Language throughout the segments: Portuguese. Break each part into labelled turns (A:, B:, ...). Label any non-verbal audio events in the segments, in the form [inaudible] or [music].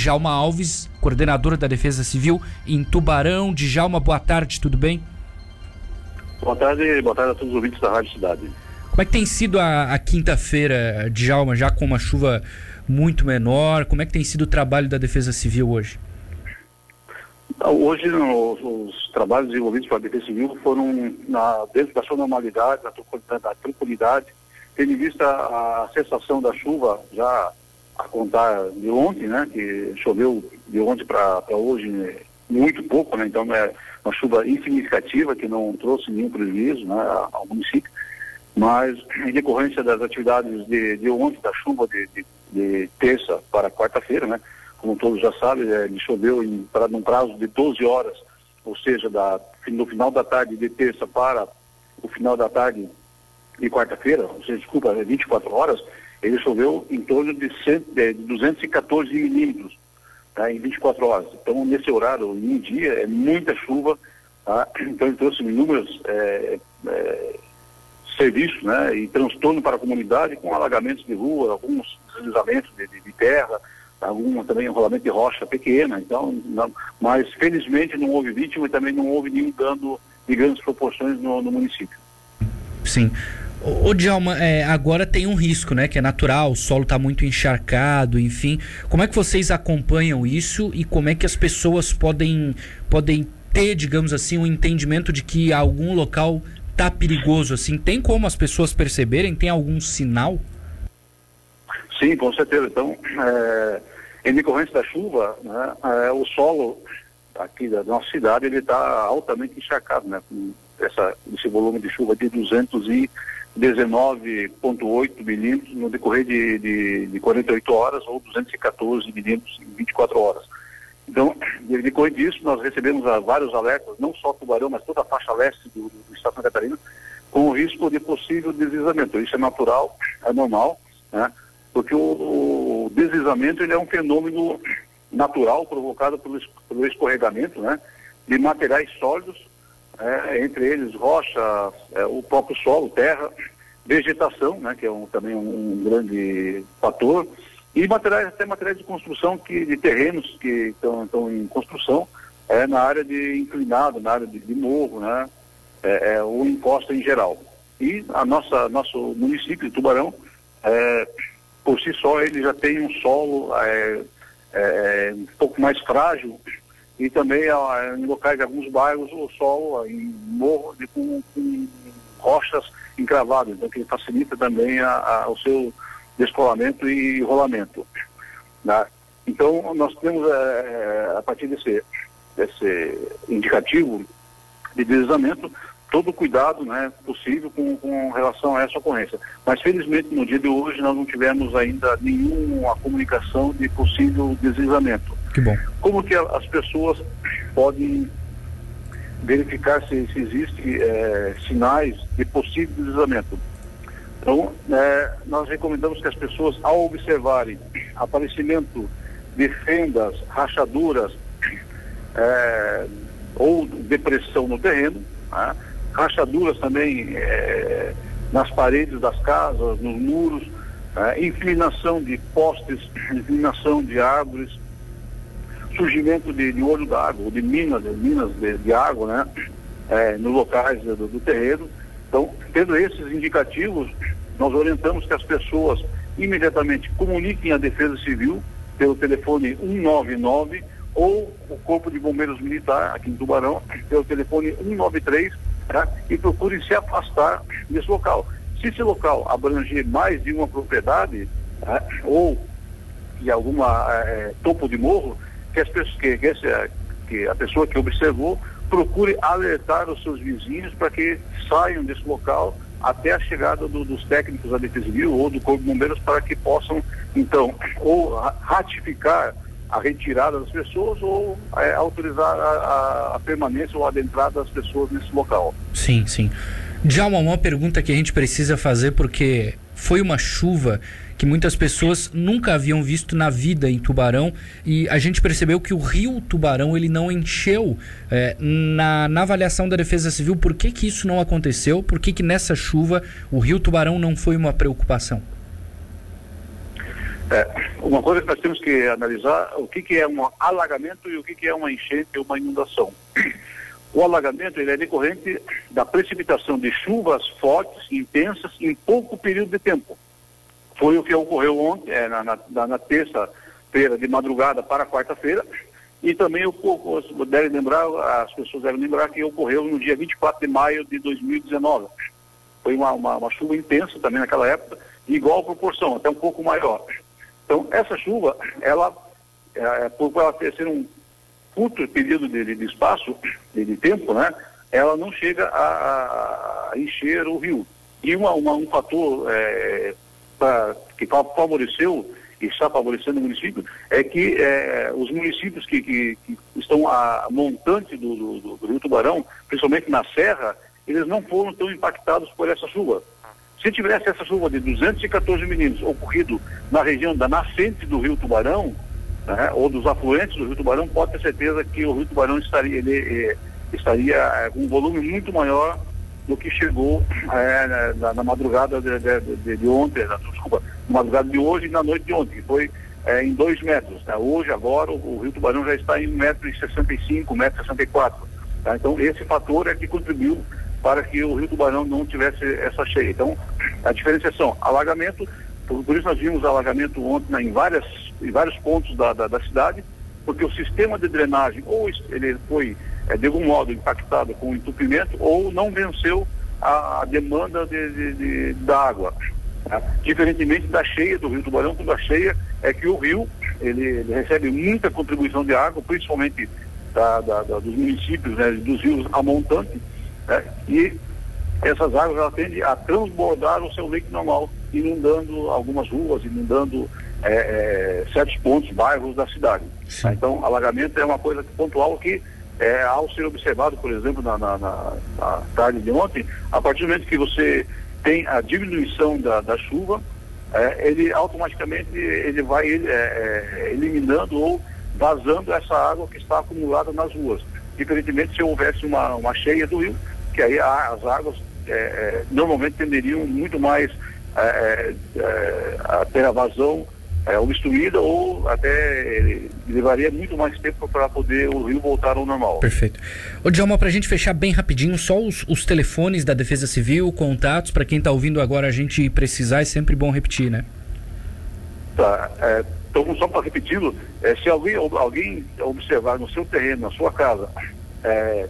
A: Djalma Alves, coordenador da Defesa Civil em Tubarão. Djalma, boa tarde, tudo bem?
B: Boa tarde, boa tarde a todos os ouvintes da Rádio Cidade.
A: Como é que tem sido a, a quinta-feira, Djalma, já com uma chuva muito menor? Como é que tem sido o trabalho da Defesa Civil hoje?
B: Hoje, no, os trabalhos desenvolvidos pela Defesa Civil foram na, dentro da sua normalidade, da, da tranquilidade, tendo em vista a, a cessação da chuva já a contar de ontem, né, que choveu de ontem para hoje né, muito pouco, né, então é uma chuva insignificativa que não trouxe nenhum prejuízo né, ao município, mas em decorrência das atividades de, de ontem, da chuva de, de, de terça para quarta-feira, né, como todos já sabem, é, choveu em, para, num prazo de 12 horas, ou seja, da, no final da tarde de terça para o final da tarde de quarta-feira, ou seja, desculpa, 24 é horas, ele choveu em torno de, 100, de 214 milímetros tá, em 24 horas. Então, nesse horário, em um dia, é muita chuva. Tá? Então, ele trouxe inúmeros é, é, serviços né, e transtorno para a comunidade, com alagamentos de rua, alguns deslizamentos de, de, de terra, algum também enrolamento de rocha pequena. Então, não, mas felizmente não houve vítima e também não houve nenhum dano de grandes proporções no, no município.
A: Sim. Ô, Djalma, é, agora tem um risco, né? Que é natural, o solo está muito encharcado, enfim. Como é que vocês acompanham isso e como é que as pessoas podem, podem ter, digamos assim, um entendimento de que algum local tá perigoso, assim? Tem como as pessoas perceberem? Tem algum sinal?
B: Sim, com certeza. Então, é, em decorrência da chuva, né, é, o solo aqui da nossa cidade, ele está altamente encharcado, né? Com essa, esse volume de chuva de 200 e 19,8 milímetros no decorrer de, de, de 48 horas ou 214 milímetros em 24 horas. Então, [clears throat] decorrer disso, nós recebemos uh, vários alertas, não só Tubarão, mas toda a faixa leste do, do estado de Santa Catarina, com o risco de possível deslizamento. Isso é natural, é normal, né? porque o, o deslizamento ele é um fenômeno natural provocado pelo, pelo escorregamento né? de materiais sólidos é, entre eles rocha, é, o próprio solo, terra, vegetação, né, que é um, também um, grande fator, e materiais, até materiais de construção que, de terrenos que estão em construção é, na área de inclinado, na área de, de morro, né, é, é, ou encosta em geral. E a nossa, nosso município de Tubarão, é, por si só, ele já tem um solo é, um pouco mais frágil e também em locais de alguns bairros o sol em morro de, com, com, rochas encravadas, então que facilita também a, a, o seu descolamento e rolamento. Né? Então nós temos é, a partir desse, desse indicativo de deslizamento todo o cuidado né, possível com, com relação a essa ocorrência. Mas felizmente no dia de hoje nós não tivemos ainda nenhuma comunicação de possível deslizamento.
A: Que bom.
B: Como que as pessoas podem verificar se, se existem é, sinais de possível deslizamento? Então, é, nós recomendamos que as pessoas, ao observarem aparecimento de fendas, rachaduras é, ou depressão no terreno, né? rachaduras também é, nas paredes das casas, nos muros, é, inclinação de postes, inclinação de árvores, surgimento de, de olho d'água, de minas, de minas de, de água, né? É, nos locais do, do terreno. Então, tendo esses indicativos, nós orientamos que as pessoas imediatamente comuniquem a Defesa Civil pelo telefone 199 ou o Corpo de Bombeiros Militar aqui em Tubarão pelo telefone 193 tá? e procurem se afastar desse local. Se esse local abranger mais de uma propriedade tá? ou de alguma é, topo de morro, que, as pessoas, que, que, essa, que a pessoa que observou procure alertar os seus vizinhos para que saiam desse local até a chegada do, dos técnicos da Defesa Civil ou do Corpo de Bombeiros para que possam, então, ou ratificar a retirada das pessoas ou é, autorizar a, a, permanência ou a entrada das pessoas nesse local.
A: Sim, sim. Já uma, uma pergunta que a gente precisa fazer porque foi uma chuva que muitas pessoas nunca haviam visto na vida em Tubarão e a gente percebeu que o rio Tubarão ele não encheu é, na, na, avaliação da Defesa Civil. Por que, que isso não aconteceu? Por que, que nessa chuva o rio Tubarão não foi uma preocupação?
B: É, uma coisa que nós temos que analisar o que, que é um alagamento e o que, que é uma enchente ou uma inundação. O alagamento ele é decorrente da precipitação de chuvas fortes, intensas, em pouco período de tempo. Foi o que ocorreu ontem, é, na, na, na terça-feira de madrugada para quarta-feira, e também o devem lembrar, as pessoas devem lembrar que ocorreu no dia 24 de maio de 2019. Foi uma, uma, uma chuva intensa também naquela época, igual proporção, até um pouco maior. Então, essa chuva, ela, é, por ela ter ser um curto período de, de espaço, de, de, tempo, né, ela não chega a, a encher o rio. E uma, uma, um fator é, pra, que favoreceu e está favorecendo o município é que é, os municípios que, que, que, estão a montante do, do, do, Rio Tubarão, principalmente na Serra, eles não foram tão impactados por essa chuva. Se tivesse essa chuva de 214 milímetros ocorrido na região da nascente do Rio Tubarão, né, ou dos afluentes do Rio Tubarão, pode ter certeza que o Rio Tubarão estaria, ele, eh, estaria eh, com um volume muito maior do que chegou eh, na, na, madrugada de, de, de, ontem, na, desculpa, na madrugada de hoje e na noite de ontem, que foi em dois metros. Né? Hoje, agora, o, o, Rio Tubarão já está em 1,65m, 1,64m. Tá? Então, esse fator é que contribuiu para que o Rio Tubarão não tivesse essa cheia. Então, a diferenciação, alagamento, por, por isso nós vimos alagamento ontem né, em, várias, em vários pontos da, da, da, cidade, porque o sistema de drenagem ou ele foi, é, de algum modo, impactado com o entupimento ou não venceu a, demanda de, de, de, da água. Tá? Diferentemente da cheia do Rio Tubarão, quando a cheia é que o rio ele, ele recebe muita contribuição de água, principalmente da, da, da, dos municípios, né, dos rios a montante, né? E essas águas ela tendem a transbordar o seu leito normal, inundando algumas ruas, inundando é, é, certos pontos, bairros da cidade. Tá? Então, alagamento é uma coisa pontual que, é, ao ser observado, por exemplo, na, na, na, na, tarde de ontem, a partir do momento que você tem a diminuição da, da chuva, é, ele automaticamente ele vai é, é, eliminando ou vazando essa água que está acumulada nas ruas. Diferentemente se houvesse uma, uma cheia do rio, que aí as águas é, normalmente tenderiam muito mais é, é, é a ter a vazão é, obstruída ou até levaria muito mais tempo para poder o rio voltar ao normal.
A: Perfeito. Ô Djalma, para a gente fechar bem rapidinho, só os, os telefones da Defesa Civil, contatos, para quem está ouvindo agora a gente precisar, é sempre bom repetir, né?
B: Tá. então, só para repeti-lo, se alguém, alguém observar no seu terreno, na sua casa,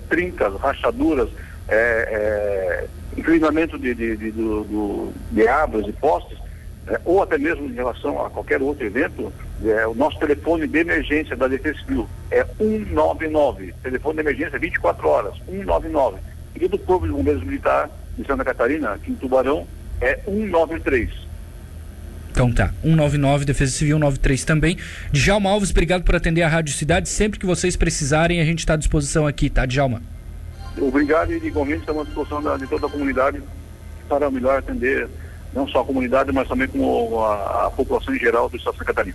B: trincas, rachaduras, é, é, inclinamento de, de, de, do, de árvores e postes, é, ou até mesmo em relação a qualquer outro evento, é, o nosso telefone de emergência da Defesa Civil é 199. Telefone de emergência 24 horas, 199. E do Corpo de Bombeiros Militar de Santa Catarina, aqui em Tubarão, é 193.
A: Então tá, 199, Defesa Civil 93 também. Djalma Alves, obrigado por atender a Rádio Cidade. Sempre que vocês precisarem, a gente está à disposição aqui, tá, Djalma?
B: Obrigado e igualmente estamos à disposição da, de toda a comunidade para melhor atender não só a comunidade, mas também com a, a população em geral do Estado de Santa Catarina.